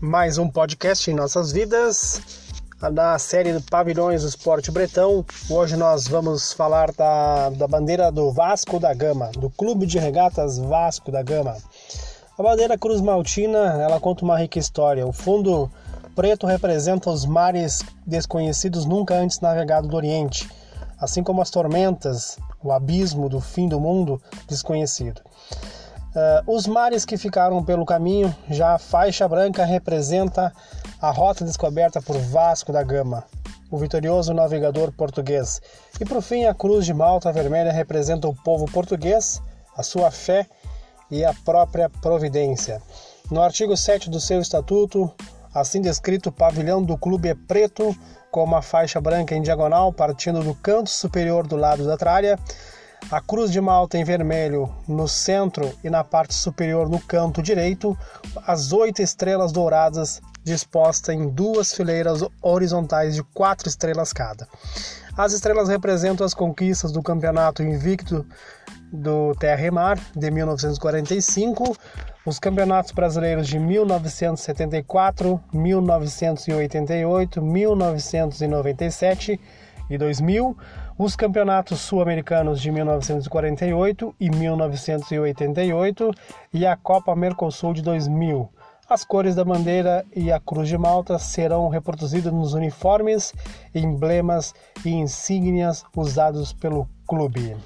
mais um podcast em nossas vidas, na série do Pavilhões do Esporte Bretão. Hoje nós vamos falar da, da bandeira do Vasco da Gama, do Clube de Regatas Vasco da Gama. A bandeira Cruz Maltina, ela conta uma rica história. O fundo preto representa os mares desconhecidos nunca antes navegados do Oriente, assim como as tormentas, o abismo do fim do mundo desconhecido. Uh, os mares que ficaram pelo caminho, já a faixa branca representa a rota descoberta por Vasco da Gama, o vitorioso navegador português. E por fim, a cruz de malta vermelha representa o povo português, a sua fé e a própria providência. No artigo 7 do seu estatuto, assim descrito, o pavilhão do clube é preto, com uma faixa branca em diagonal partindo do canto superior do lado da tralha a cruz de malta em vermelho no centro e na parte superior no canto direito, as oito estrelas douradas dispostas em duas fileiras horizontais de quatro estrelas cada. As estrelas representam as conquistas do campeonato invicto do Terra e Mar de 1945, os campeonatos brasileiros de 1974, 1988, 1997 e 2000, os campeonatos sul-americanos de 1948 e 1988 e a Copa Mercosul de 2000. As cores da bandeira e a cruz de Malta serão reproduzidas nos uniformes, emblemas e insígnias usados pelo clube.